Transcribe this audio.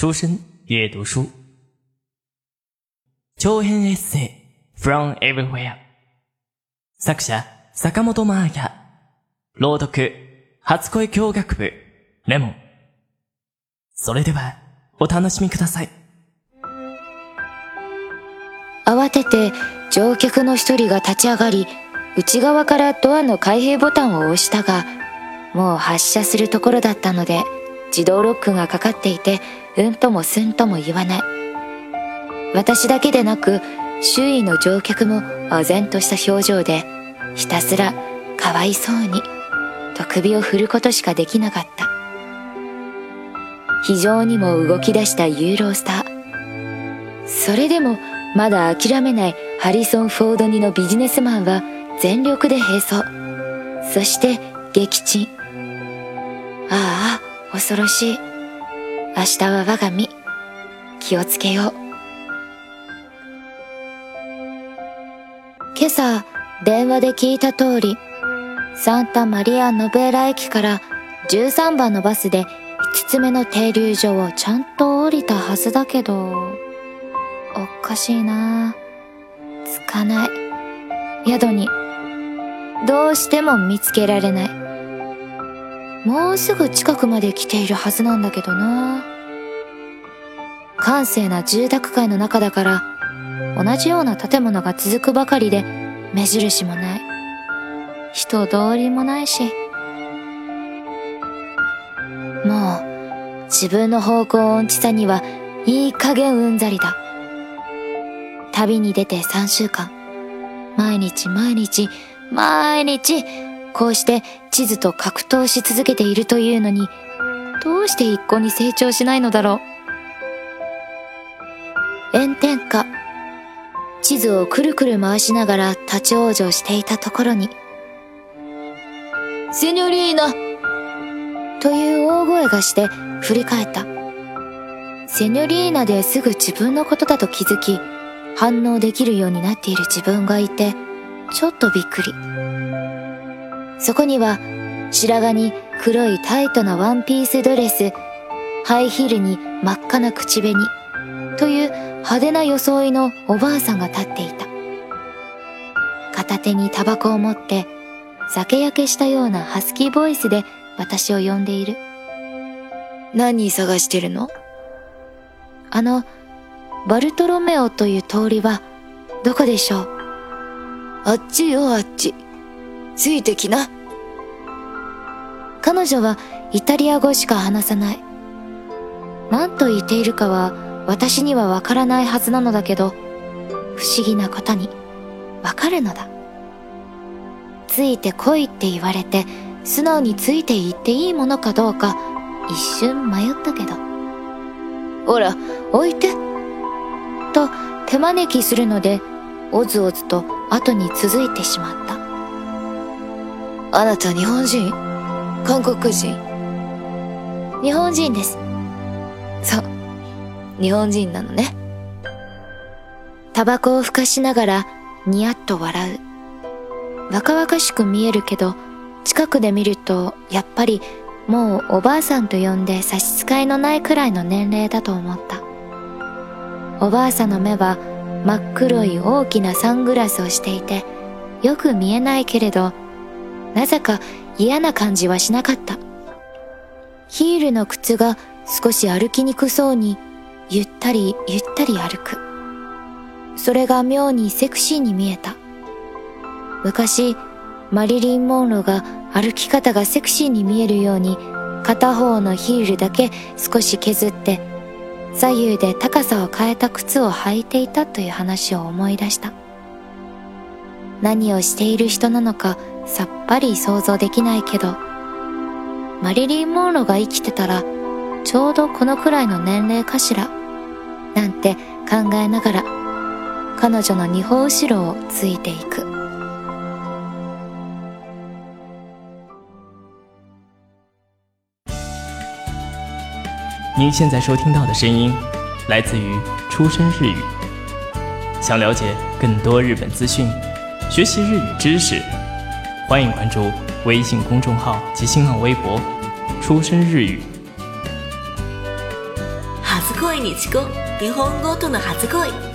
书生阅读书，長編エッセイ。From Everywhere. 作者坂本真綾朗読初恋教学部。レモ。ンそれではお楽しみください。慌てて乗客の一人が立ち上がり内側からドアの開閉ボタンを押したがもう発車するところだったので自動ロックがかかっていてうんともすんとも言わない。私だけでなく周囲の乗客も唖然とした表情でひたすらかわいそうにと首を振ることしかできなかった。非常にも動き出したユーロスター。それでもまだ諦めないハリソン・フォード似のビジネスマンは全力で並走。そして撃沈。ああ恐ろしい。明日は我が身。気をつけよう。今朝電話で聞いた通りサンタマリア・ノベーラ駅から13番のバスで5つ目の停留所をちゃんと降りたはずだけどおかしいな。着かない。宿にどうしても見つけられない。もうすぐ近くまで来ているはずなんだけどな。閑静な住宅街の中だから同じような建物が続くばかりで目印もない。人通りもないし。もう自分の方向音痴さにはいい加減うんざりだ。旅に出て3週間。毎日毎日毎日こうして地図と格闘し続けているというのにどうして一向に成長しないのだろう。炎天下。地図をくるくる回しながら立ち往生していたところに「セニョリーナ!」という大声がして振り返った。セニョリーナですぐ自分のことだと気づき反応できるようになっている自分がいてちょっとびっくり。そこには白髪に黒いタイトなワンピースドレスハイヒールに真っ赤な口紅という派手な装いのおばあさんが立っていた。片手にタバコを持って酒焼けしたようなハスキーボイスで私を呼んでいる。何探してるの？あのバルトロメオという通りはどこでしょう？あっちよあっち。ついてきな。彼女はイタリア語しか話さない。何と言っているかは私にはわからないはずなのだけど不思議なことにわかるのだ。ついて来いって言われて素直についていっていいものかどうか一瞬迷ったけど。ほら置いて。と手招きするのでおずおずと後に続いてしまった。あなた日本人？韓国人？日本人です。そう。日本人なのね。タバコをふかしながらニヤッと笑う。若々しく見えるけど近くで見るとやっぱりもうおばあさんと呼んで差し支えのないくらいの年齢だと思った。おばあさんの目は真っ黒い大きなサングラスをしていてよく見えないけれどなぜか嫌な感じはしなかった。ヒールの靴が少し歩きにくそうにゆったりゆったり歩く。それが妙にセクシーに見えた。昔マリリン・モンロが歩き方がセクシーに見えるように片方のヒールだけ少し削って左右で高さを変えた靴を履いていたという話を思い出した。何をしている人なのかさっぱり想像できないけどマリリン・モンロが生きてたらちょうどこのくらいの年齢かしら。なんて考えながら彼女の二歩後ろをついていく您现在收听到的声音来自于出生日语。想了解更多日本资讯，学习日语知识，欢迎关注微信公众号及新浪微博“出生日语”。 恥初恋日語日本語との初恋。